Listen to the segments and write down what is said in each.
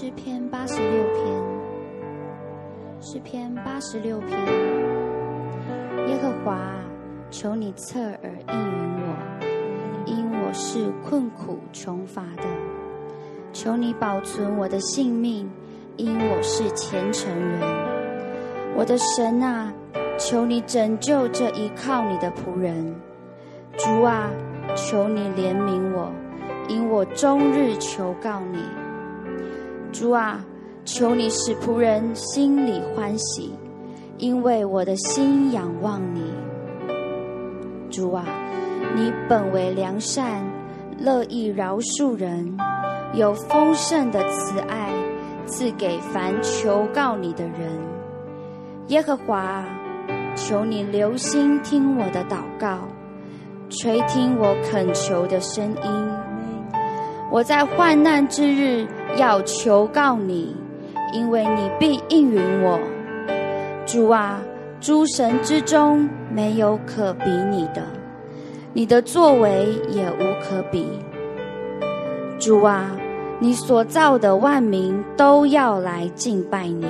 诗篇八十六篇，诗篇八十六篇。耶和华，求你侧耳应允我，因我是困苦穷乏的。求你保存我的性命，因我是虔诚人。我的神啊，求你拯救这依靠你的仆人。主啊，求你怜悯我，因我终日求告你。主啊，求你使仆人心里欢喜，因为我的心仰望你。主啊，你本为良善，乐意饶恕人，有丰盛的慈爱赐给凡求告你的人。耶和华，求你留心听我的祷告，垂听我恳求的声音。我在患难之日。要求告你，因为你必应允我。主啊，诸神之中没有可比你的，你的作为也无可比。主啊，你所造的万民都要来敬拜你，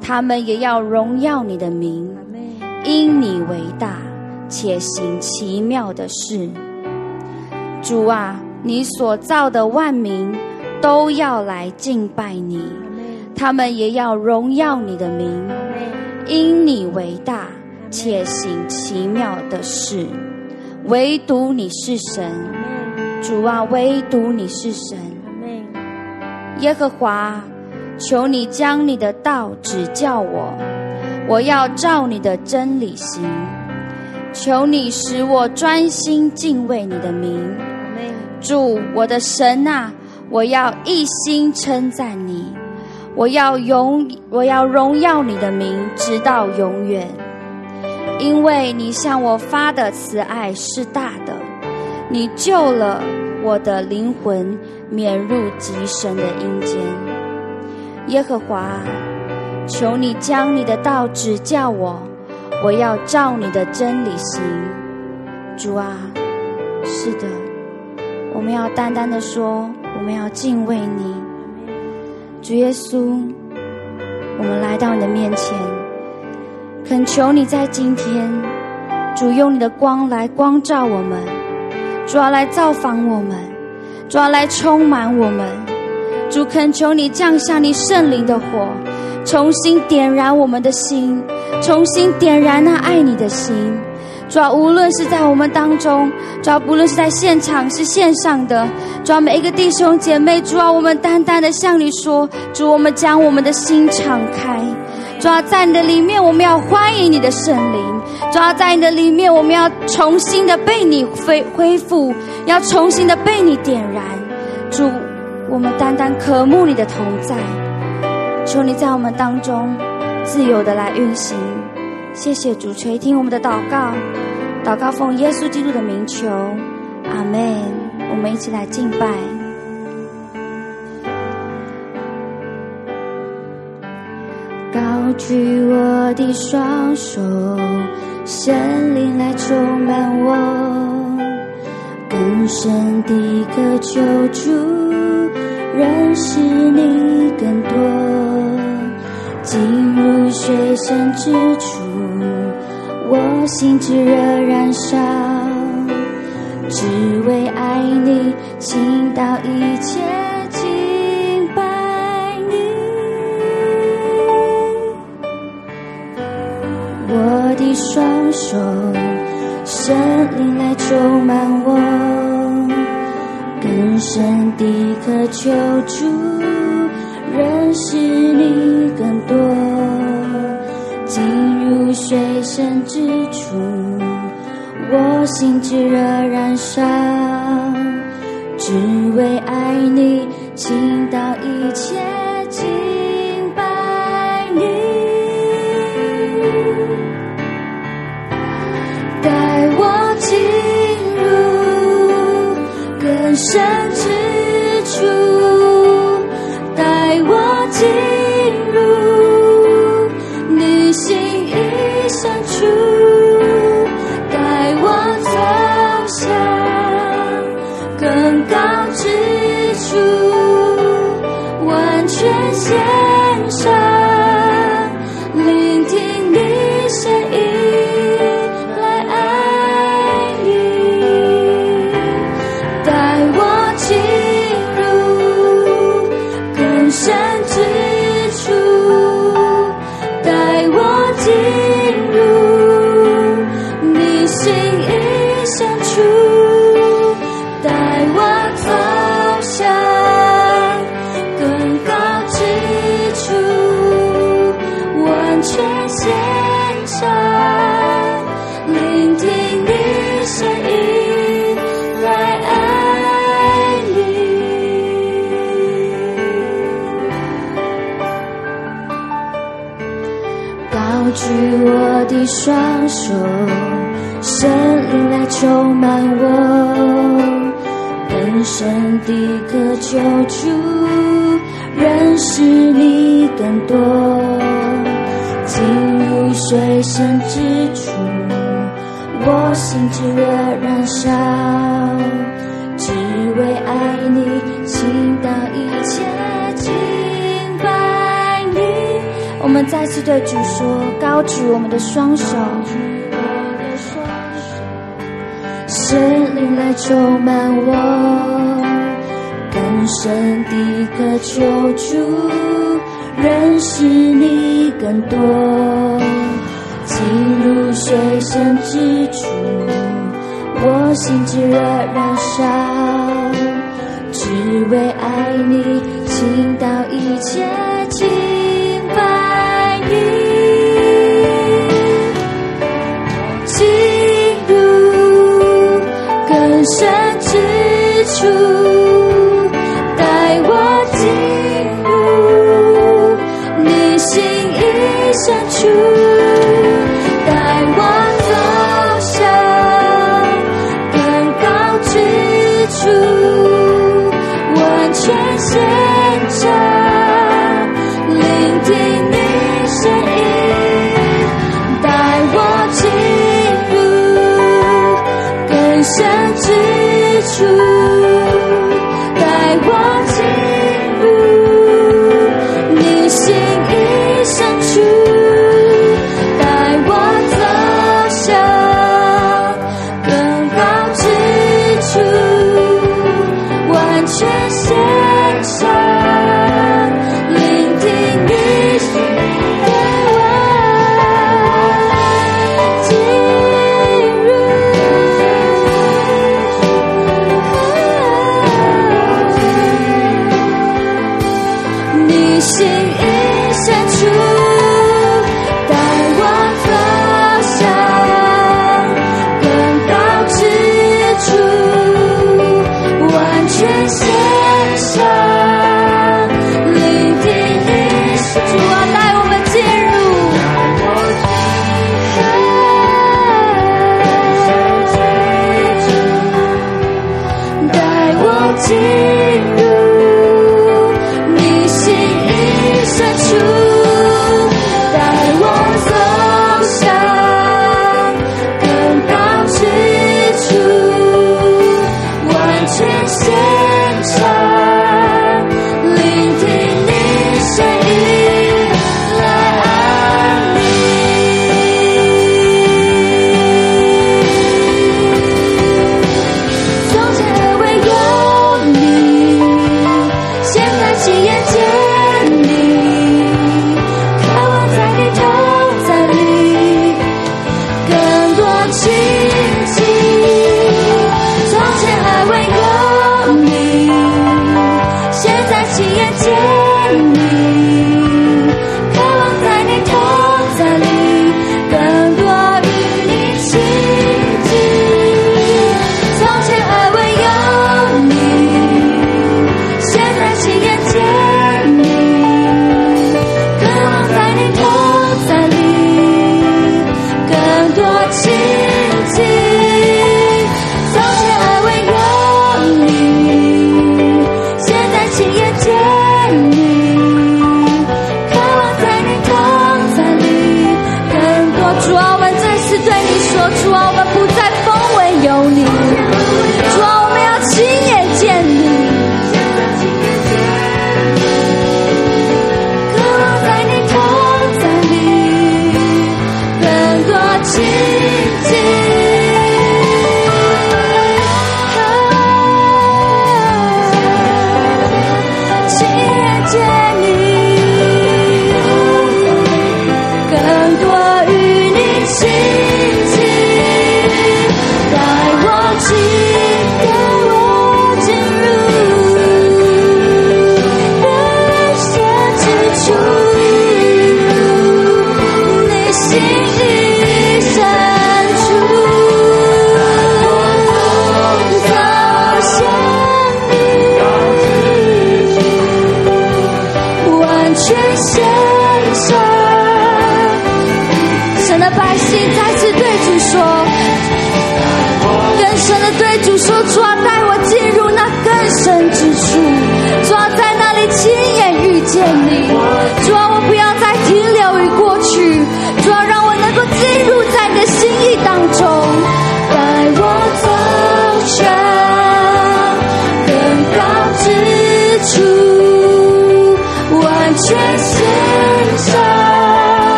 他们也要荣耀你的名，因你为大，且行奇妙的事。主啊，你所造的万民。都要来敬拜你，他们也要荣耀你的名，因你为大，且行奇妙的事。唯独你是神，主啊，唯独你是神。耶和华，求你将你的道指教我，我要照你的真理行。求你使我专心敬畏你的名，主我的神啊。我要一心称赞你，我要荣我要荣耀你的名，直到永远。因为你向我发的慈爱是大的，你救了我的灵魂，免入极深的阴间。耶和华，求你将你的道指教我，我要照你的真理行。主啊，是的，我们要单单的说。我们要敬畏你，主耶稣。我们来到你的面前，恳求你在今天，主用你的光来光照我们，主要来造访我们，主要来充满我们。主恳求你降下你圣灵的火，重新点燃我们的心，重新点燃那爱你的心。主要无论是在我们当中，主要不论是在现场是线上的，主要每一个弟兄姐妹，主要我们单单的向你说，主我们将我们的心敞开，主要在你的里面，我们要欢迎你的圣灵，主要在你的里面，我们要重新的被你恢恢复，要重新的被你点燃，主，我们单单渴慕你的同在，求你在我们当中自由的来运行。谢谢主垂听我们的祷告，祷告奉耶稣基督的名求，阿门。我们一起来敬拜，高举我的双手，神灵来充满我，更深的渴求主，认识你更多，进入水深之处。我心炙热燃烧，只为爱你，倾倒一切敬拜你。我的双手，神灵来充满我，更深的渴求主，认识你更多。水深之处，我心炙热燃烧，只为爱你，倾倒一切。举我的双手，神灵来充满我，更深的渴求主，认识你更多，进入水深之处，我心炙热燃烧，们再次对主说：高举我们的双手，神灵来充满我，更深的渴求主，认识你更多，进入水深之处，我心炙热燃烧，只为爱你倾倒一切情。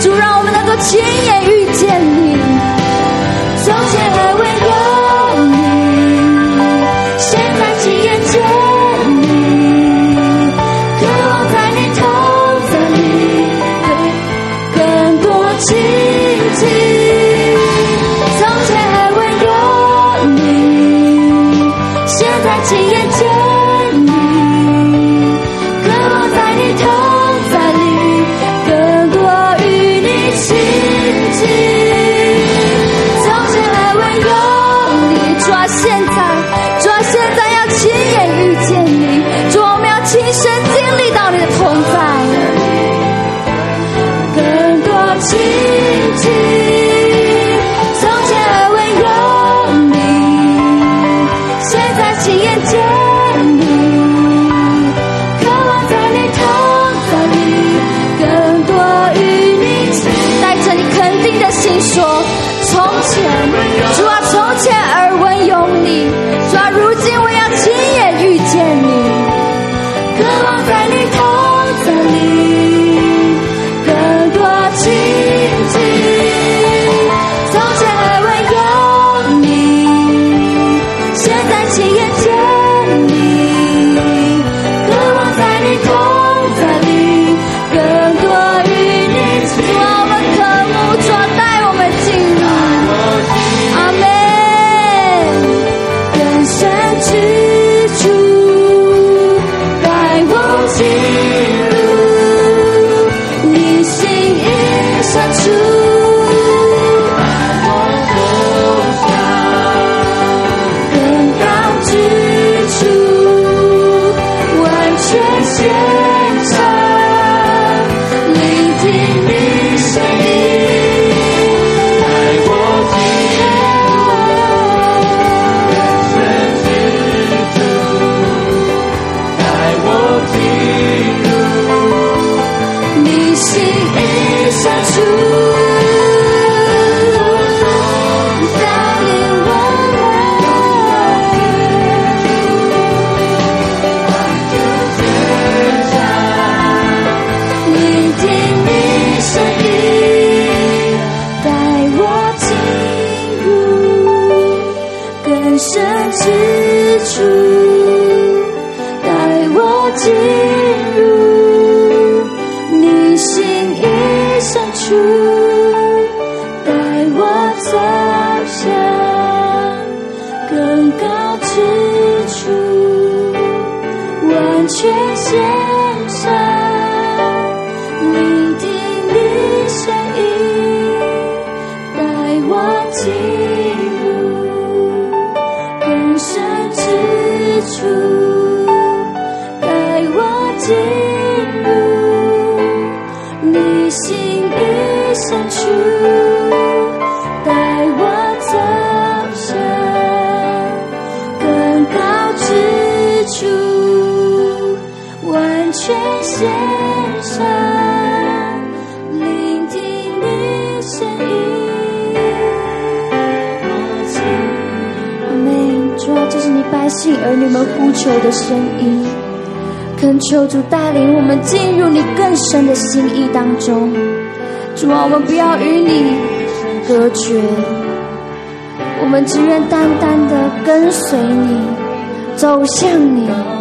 就让我们能够亲眼遇走向你。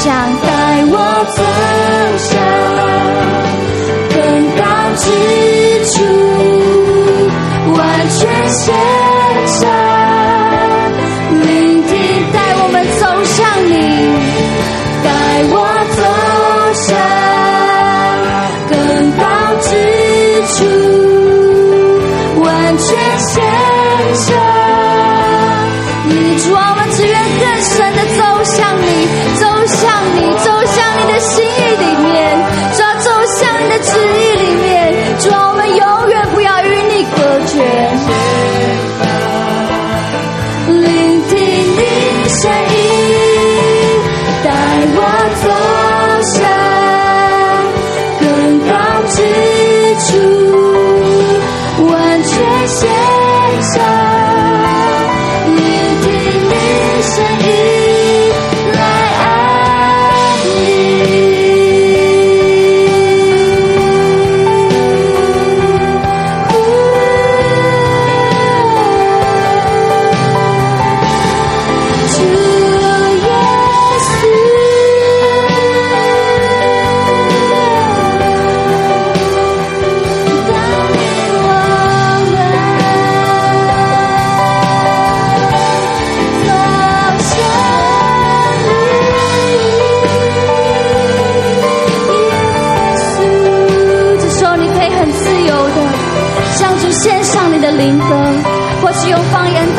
想带我走向更高之处，完全。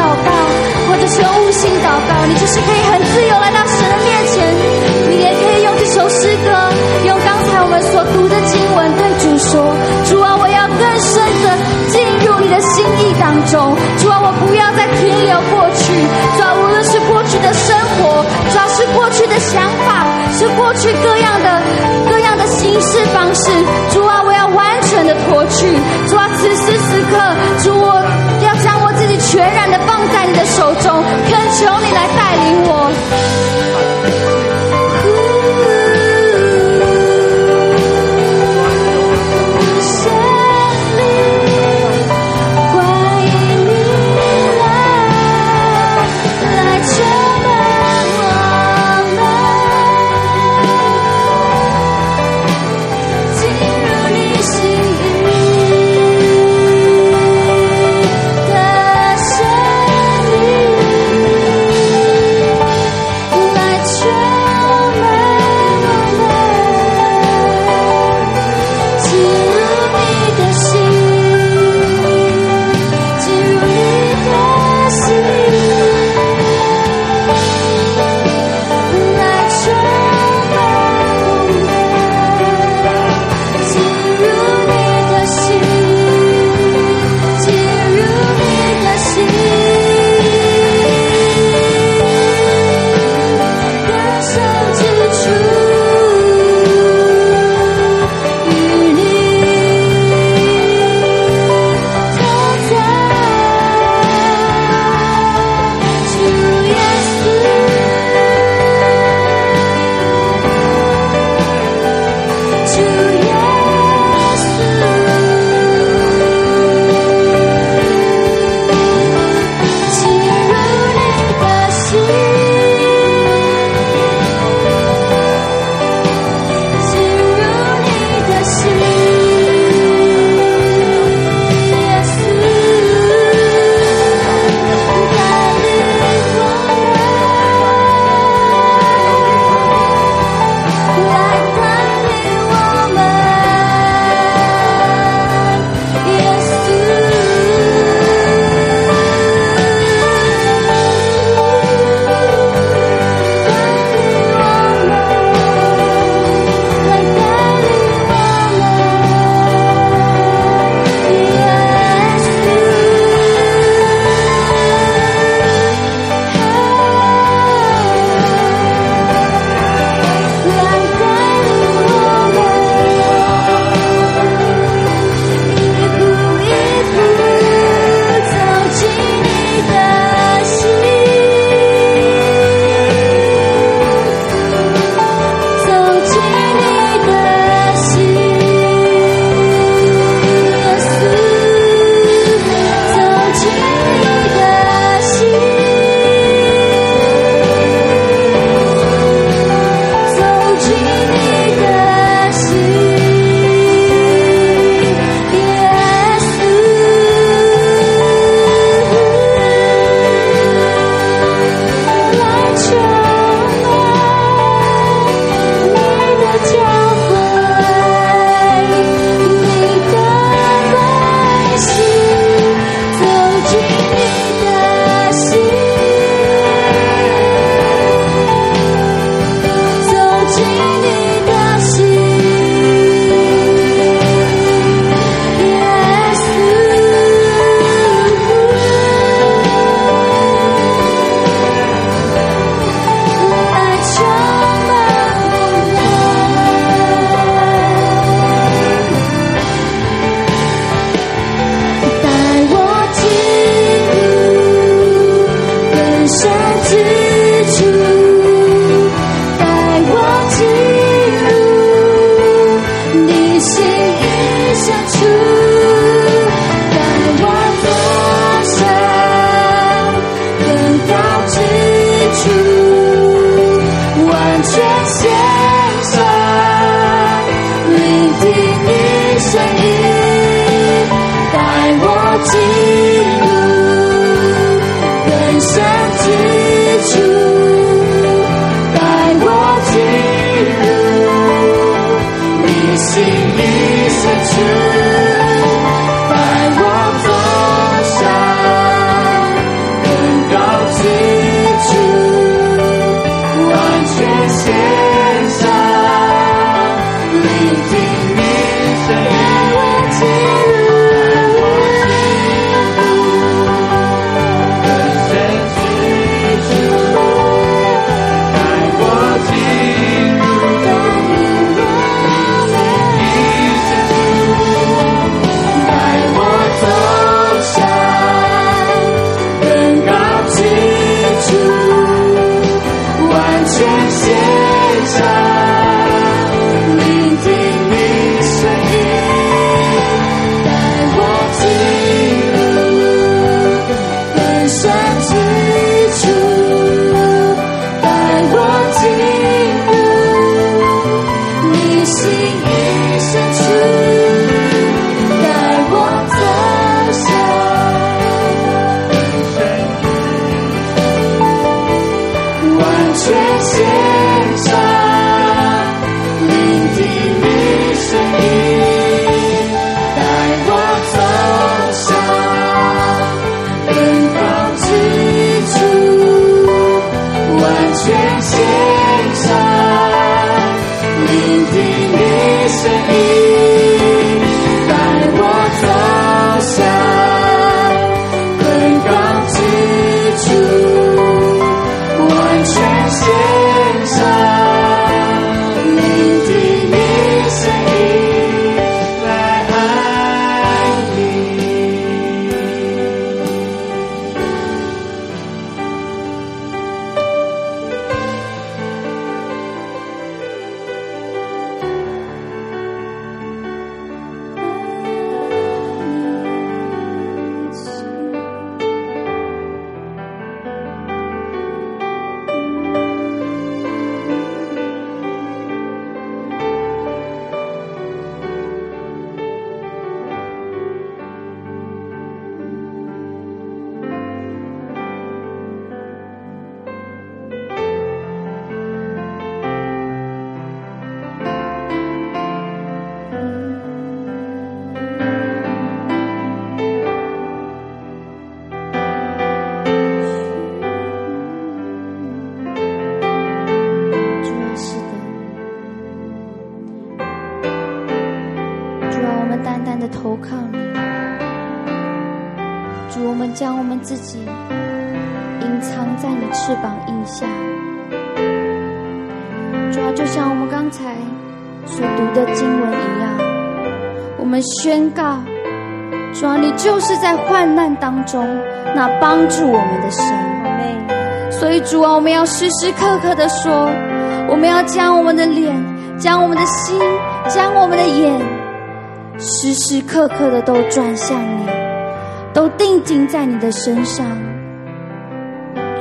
祷告，或者是用悟性祷告，你就是可以很自由来到神的面前。你也可以用这首诗歌，用刚才我们所读的经文对主说：“主啊，我要更深的进入你的心意当中。主啊，我不要再停留过去。主啊，无论是过去的生活，主要、啊、是过去的想法，是过去各样的各样的行事方式。主啊，我要完全的脱去。主啊，此时此刻，主我、啊。”全然的放在你的手中恳求你来带领我。藏在你翅膀印下。主要就像我们刚才所读的经文一样我们宣告主要你就是在患难当中那帮助我们的神。所以主啊我们要时时刻刻的说我们要将我们的脸将我们的心将我们的眼时时刻刻的都转向你都定睛在你的身上。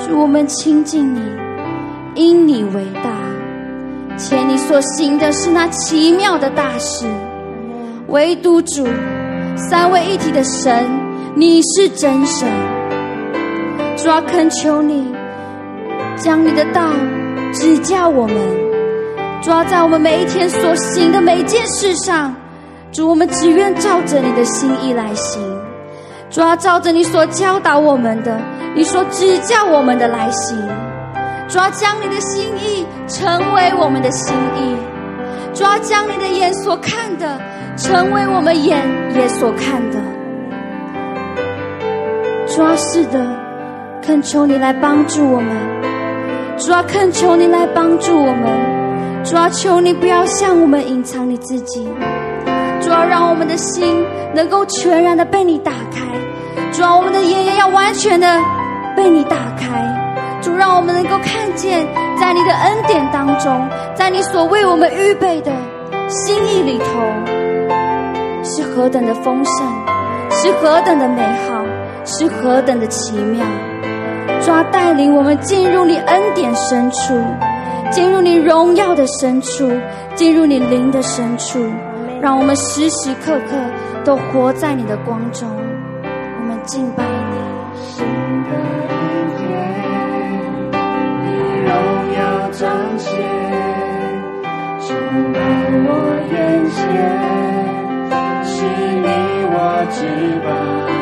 主，我们亲近你，因你为大，且你所行的是那奇妙的大事，唯独主三位一体的神。你是真神，主啊，恳求你将你的道指教我们，主啊，在我们每一天所行的每件事上，主，我们只愿照着你的心意来行，主要，照着你所教导我们的，你所指教我们的来行，主要，将你的心意成为我们的心意，主要，将你的眼所看的成为我们眼也所看的。主啊，是的，恳求你来帮助我们。主啊，恳求你来帮助我们。主啊，求你不要向我们隐藏你自己。主，让我们的心能够全然的被你打开。主啊，我们的眼也要完全的被你打开。主，让我们能够看见，在你的恩典当中，在你所为我们预备的心意里头，是何等的丰盛，是何等的美好。是何等的奇妙！主啊，带领我们进入你恩典深处，进入你荣耀的深处，进入你灵的深处，让我们时时刻刻都活在你的光中。我们敬拜你。新的一天，你荣耀彰显，充满我眼前，是你我至宝。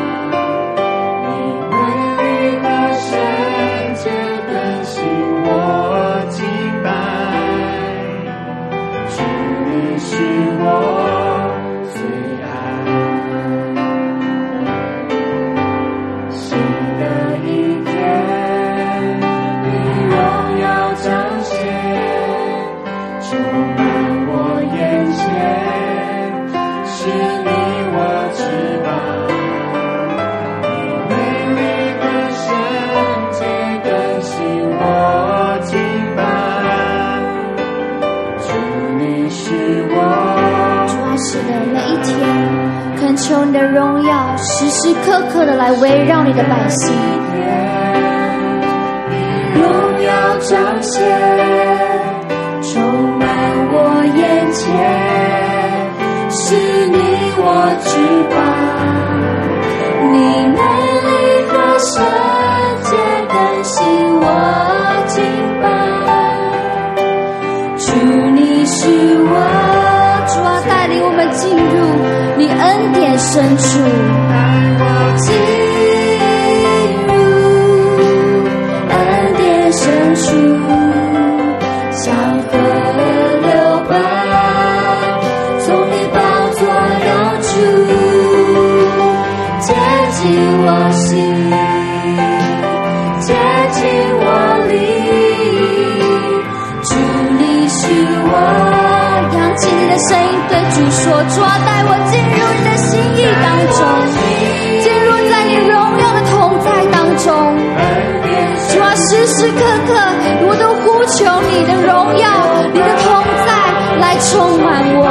时时刻刻的来围绕你的百姓，荣耀彰显，充满我眼前，是你我至宝，你美丽和圣洁更新我敬拜，主你是我，主啊带领我们进入。你恩典深处，进入恩典深处，像河流奔，从你宝座流出，接近我心，接近我灵，主你是我，扬起你的声音对主说，主啊，带我进入你的心意当中。中，主啊带我。时时刻刻，我都呼求你的荣耀，你的同在来充满我。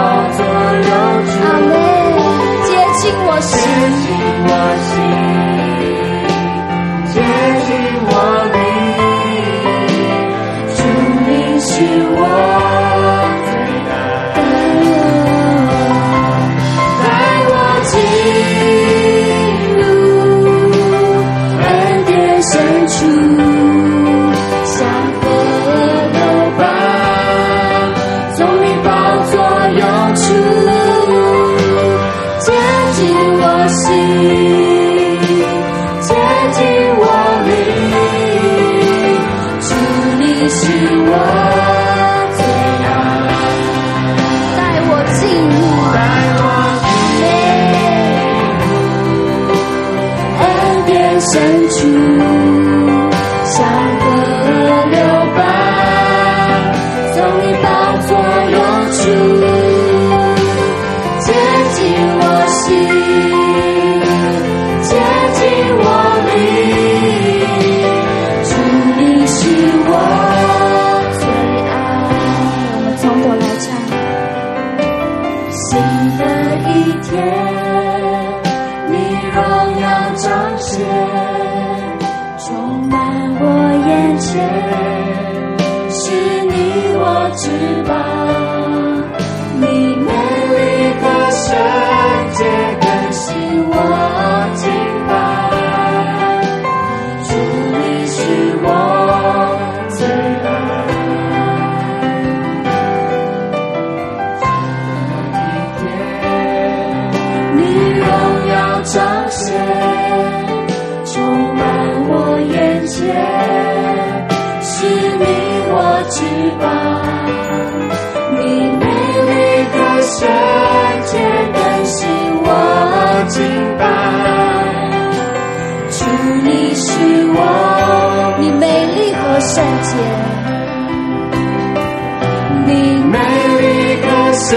美丽的圣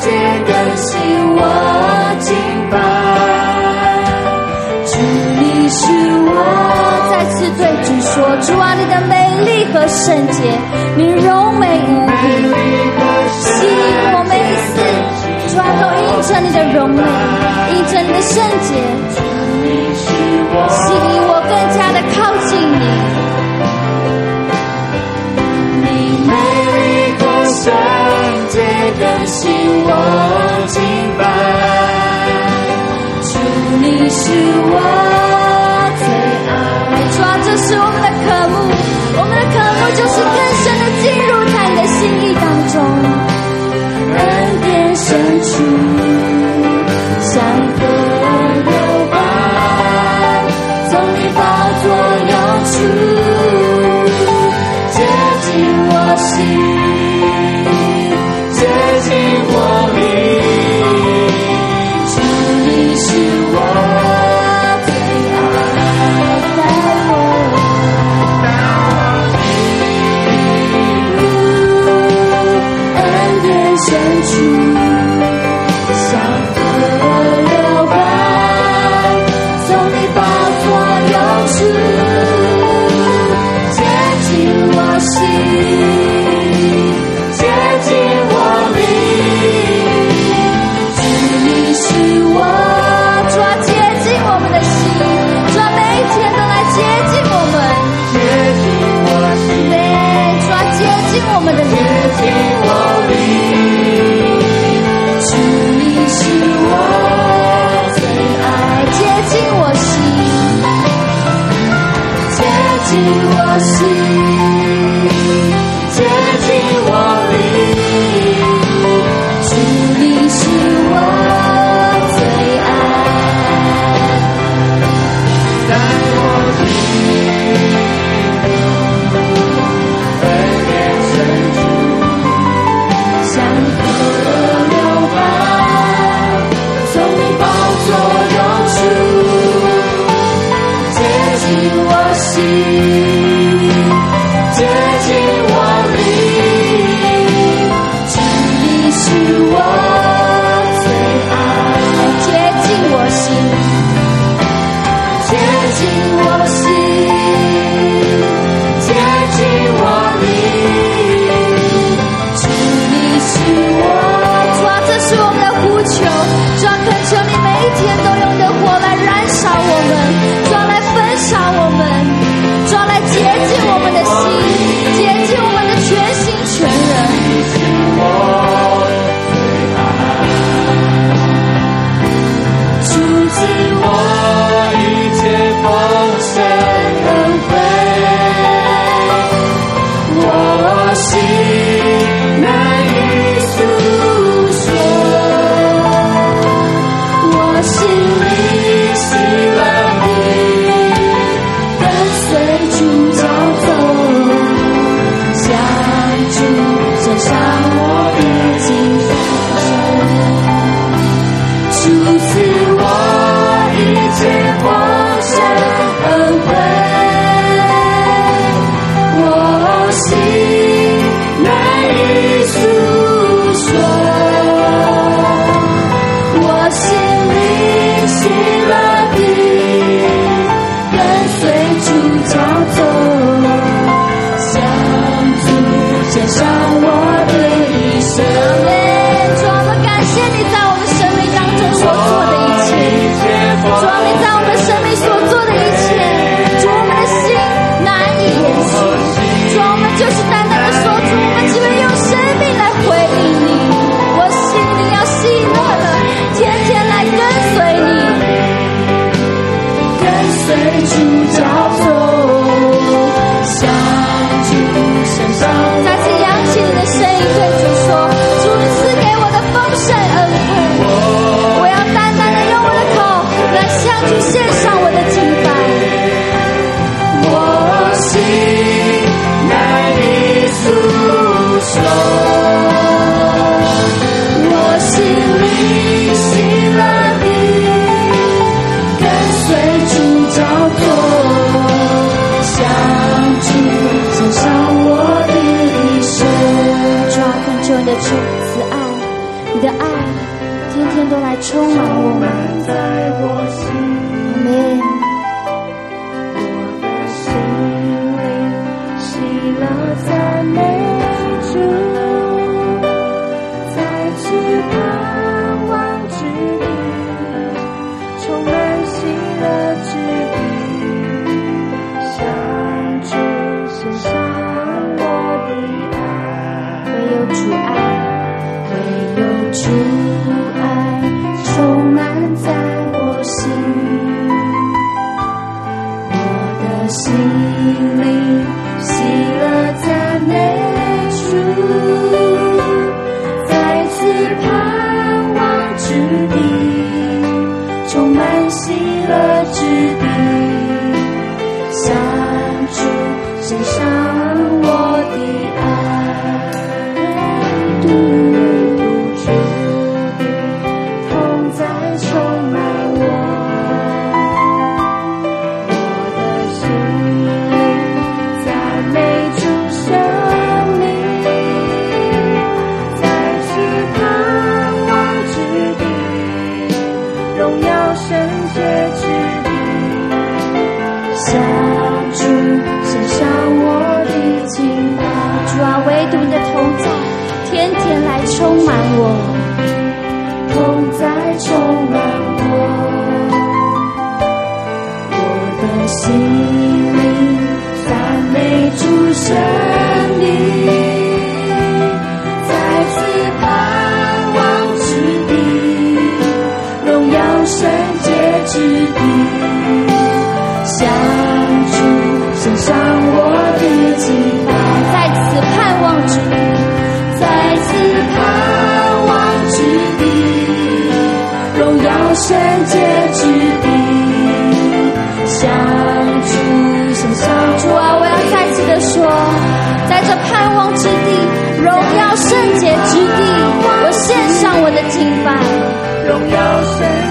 洁更新我敬拜。主，你是我再次对主说：主啊，你的美丽和圣洁，你柔美无比，吸引我每一次，主啊，都印证你的荣美，印证你的圣洁，吸引我更加的靠近你。更新我崇拜。主你是我最爱。啊这是我们的科目我们的科目就是更深的进入在你的心意当中。恩典深处从你出接近我心。主慈爱，你的爱天天都来充满我们。在我心。圣洁之地我献上我的敬拜。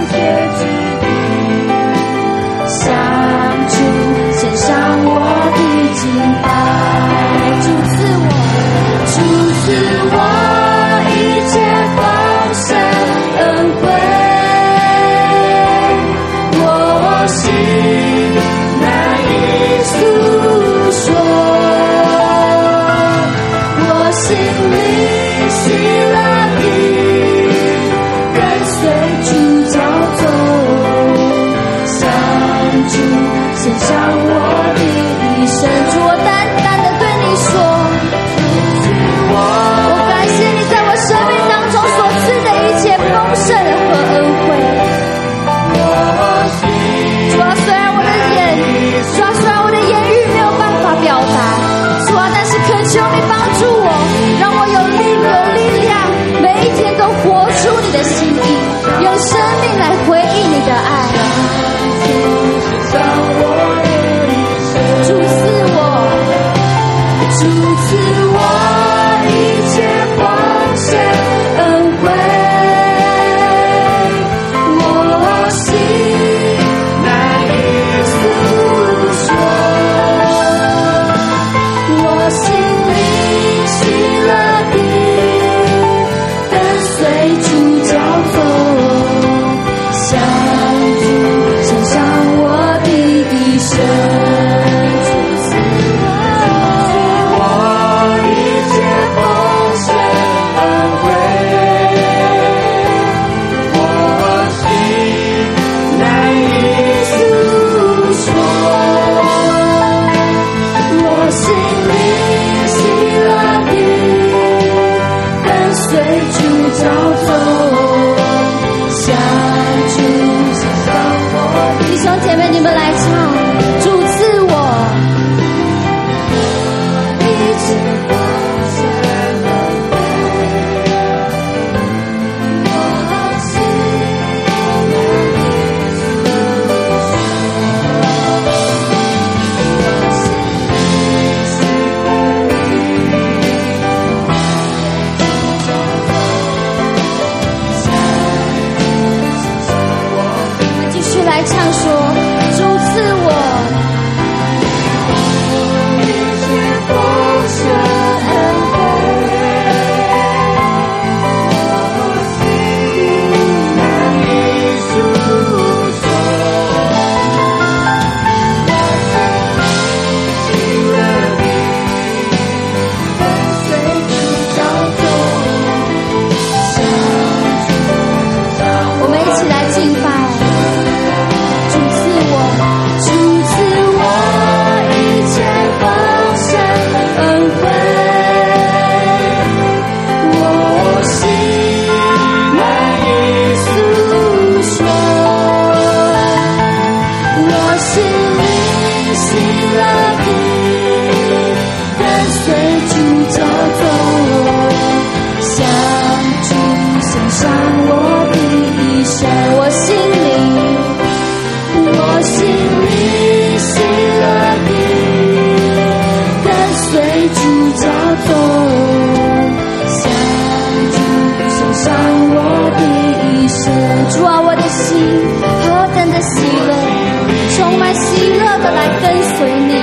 的来跟随你，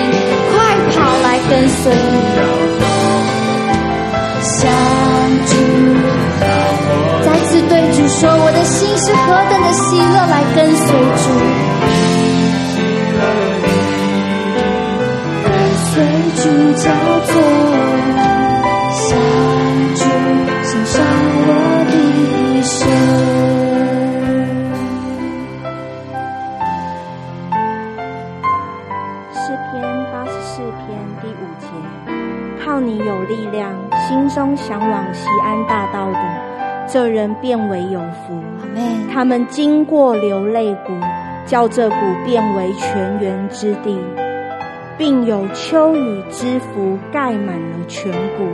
快跑来跟随你。向主，再次对主说，我的心是何等的喜乐，来跟随主。跟随主叫做。变为有福，他们经过流泪谷，叫这谷变为泉源之地，并有秋雨之福盖满了全谷。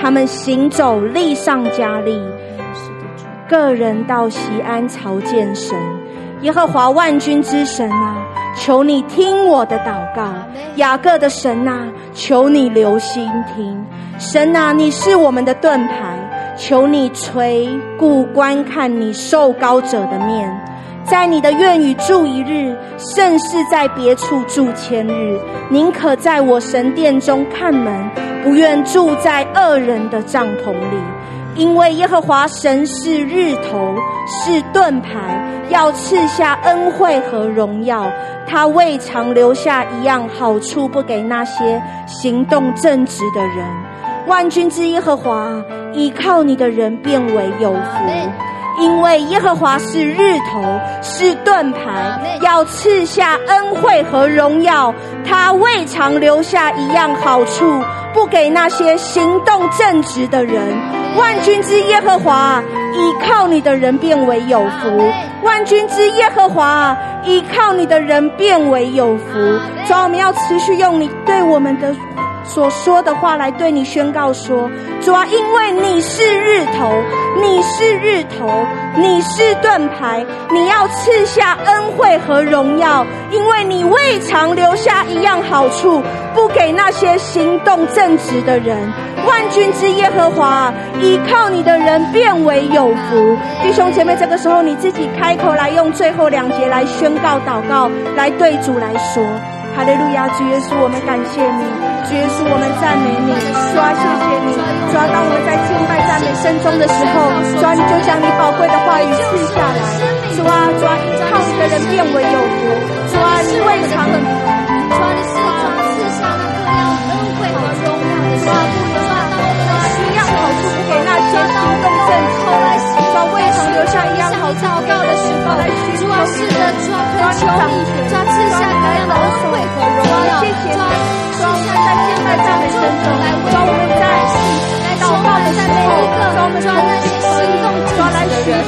他们行走，力上加力。个人到西安朝见神，耶和华万军之神啊，求你听我的祷告。雅各的神啊，求你留心听。神啊，你是我们的盾牌。求你垂顾观看你受高者的面，在你的院宇住一日，甚是在别处住千日。宁可在我神殿中看门，不愿住在恶人的帐篷里。因为耶和华神是日头，是盾牌，要赐下恩惠和荣耀。他未尝留下一样好处不给那些行动正直的人。万军之耶和华，依靠你的人变为有福。因为耶和华是日头，是盾牌，要赐下恩惠和荣耀。他未尝留下一样好处不给那些行动正直的人。万军之耶和华，依靠你的人变为有福。万军之耶和华，依靠你的人变为有福。主，我们要持续用你对我们的。所说的话来对你宣告说：主啊，因为你是日头，你是日头，你是盾牌，你要赐下恩惠和荣耀，因为你未尝留下一样好处不给那些行动正直的人。万军之耶和华，依靠你的人变为有福。弟兄姐妹，这个时候你自己开口来，用最后两节来宣告祷告，来对主来说。哈利路亚，主耶稣，我们感谢你，主耶稣，我们赞美你，主啊，谢谢你，主啊，当我们在敬拜赞美声中的时候，主啊，你就将你宝贵的话语赐下来，主啊，主啊，依靠你的人变为有福，主啊，你未尝，主啊，你是主赐下那各样恩惠和荣耀的主啊，主啊，当我们一样好处不给那些行动正留下一样好祷告的时候，主啊，是的，抓啊，恳求你，主啊，赐下各样的恩惠和荣耀，谢谢现，主啊，我在赞美神中来我们在来祷告的时候，抓啊，我们在些心动之前，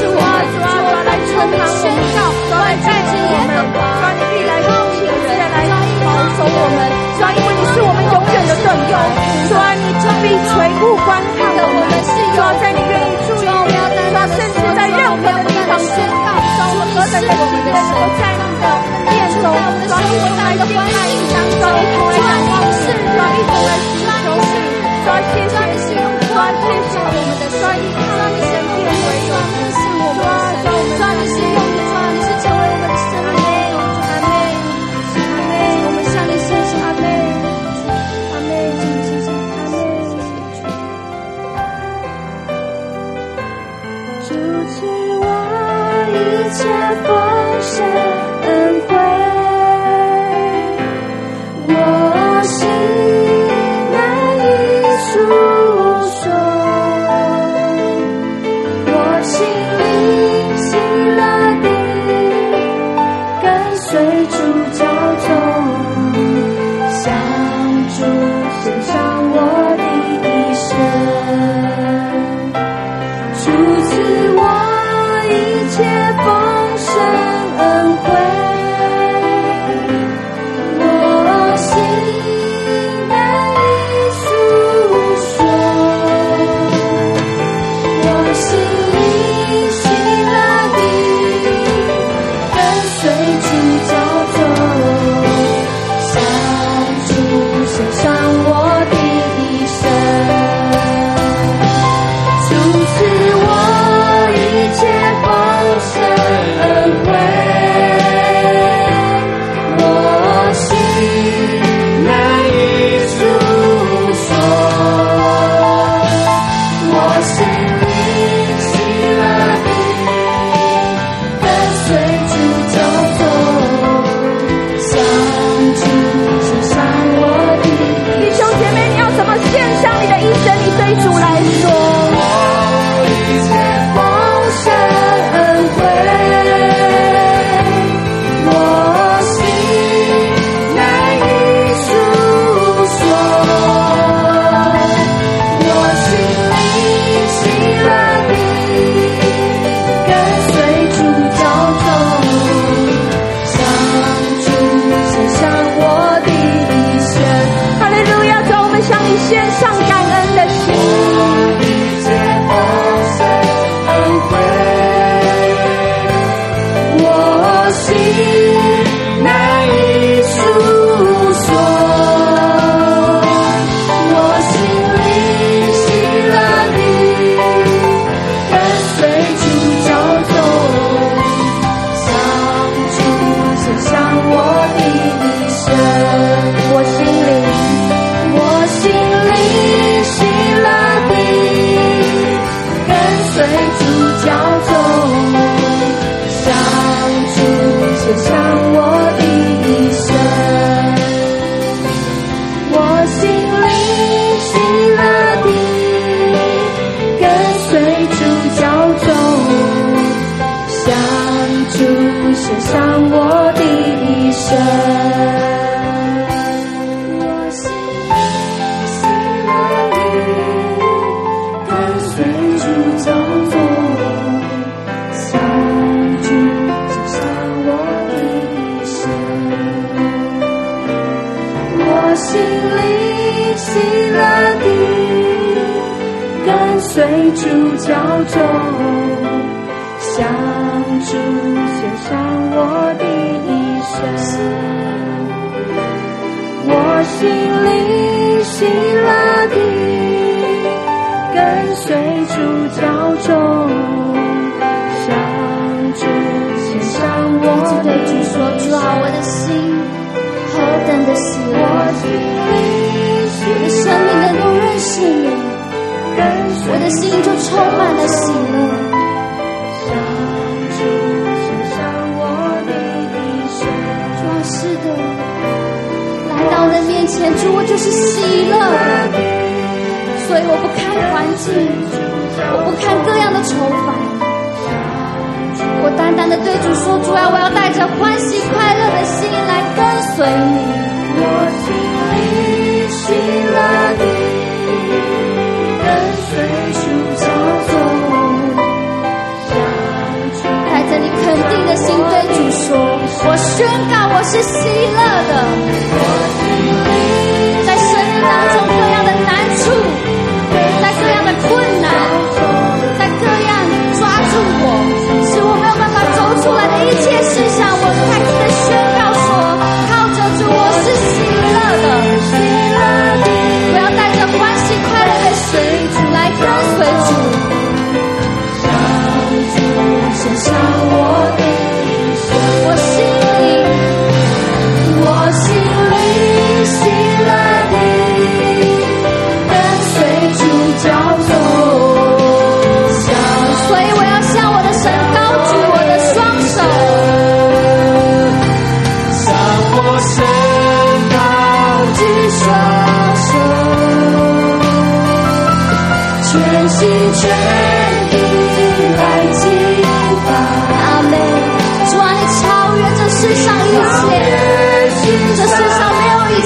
主啊，主啊，主啊，来充满宣告，主啊，来带着耶和，主啊，你必来高请人，来保守我们，主啊，因为你是我们永远的拯救，主啊，你垂顾观看我们，主，在你愿意。甚至在任何的地方宣告，我们何等的喜悦，能够在你的面中，抓住我们的关爱当中，抓一仰望你，抓一种来寻求你，抓谢谢你，抓谢谢我们的抓依靠你，神变为有，是我们的神，抓你。先上就是喜乐的，所以我不看环境，我不看各样的愁烦，我单单的对主说：主啊，我要带着欢喜快乐的心来跟随你。我心里喜乐地跟随主走，带着你肯定的心对主说：我宣告我是喜乐的。在生命当中各样的难处，在各样的困难，在各样抓住我，使我没有办法走出来的一切事上，我再次的宣告说：靠着主，我是喜乐的。我要带着欢喜快乐的心来跟随主。献上我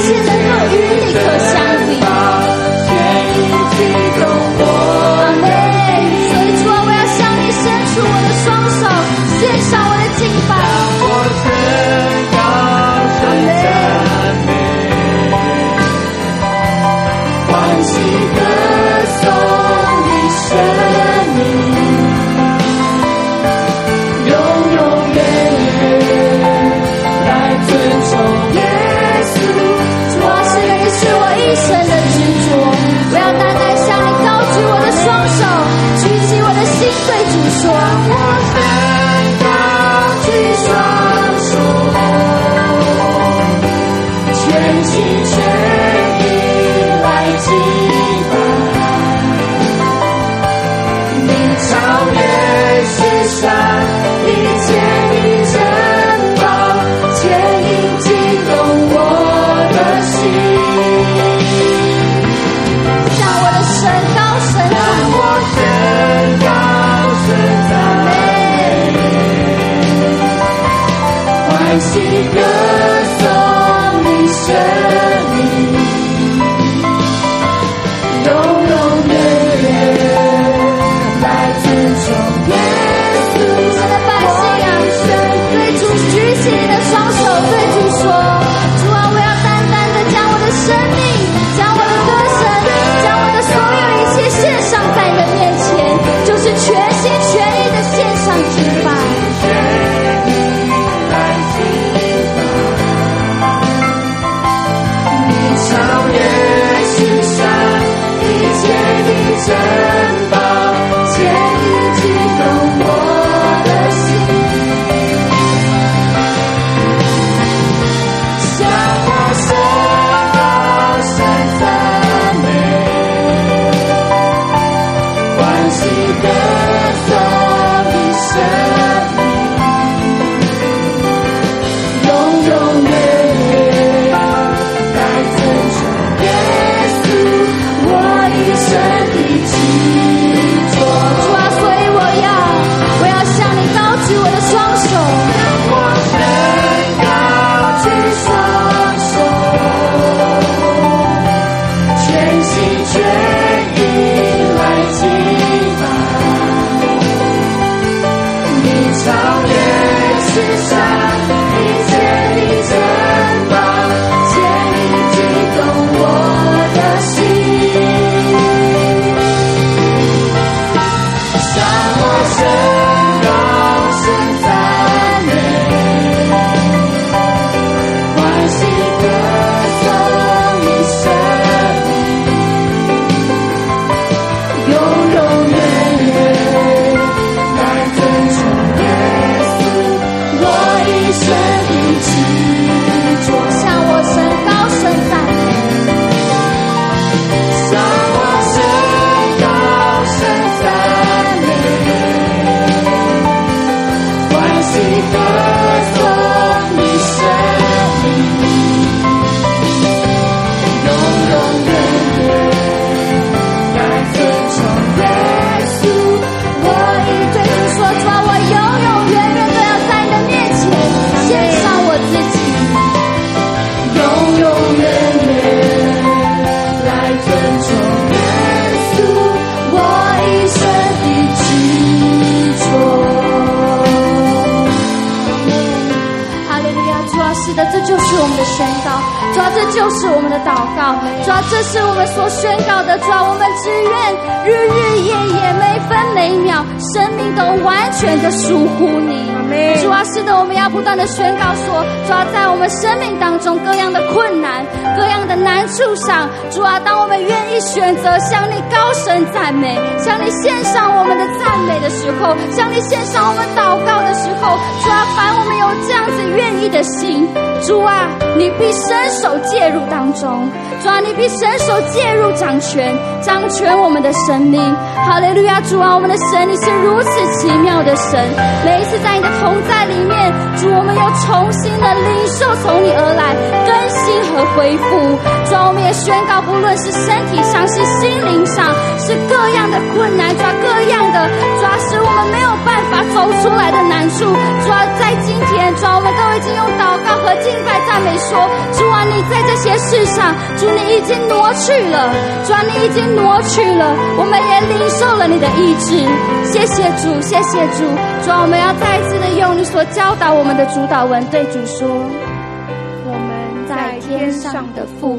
谢谢样的困难、各样的难处上，主啊，当我们愿意选择向你高声赞美，向你献上我们的赞美的时候，向你献上我们祷告的时候，主啊，凡我们有这样子愿意的心，主啊，你必伸手介入当中，主啊，你必伸手介入掌权，掌权我们的生命。哈利路亚，主啊，我们的神，你是如此奇妙的神，每一次在你的。同在里面，主，我们又重新的领受从你而来更新和恢复。主，我们也宣告，不论是身体上，是心灵上，是各样的困难，抓，各样的，抓，使我们没有办法走出来的难处，主，在今天，主，我们都已经用祷告和敬拜赞美说，主啊，你在这些事上，主，你已经挪去了，主，你已经挪去了，我们也领受了你的意志。谢谢主，谢谢主，主，我们要再一次的。用你所教导我们的主导文对主说：“我们在天上的父，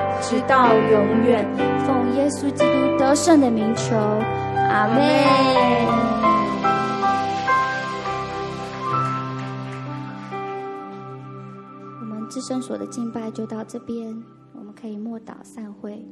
直到永远。奉耶稣基督得胜的名求，阿门。我们自身所的敬拜就到这边，我们可以默祷散会。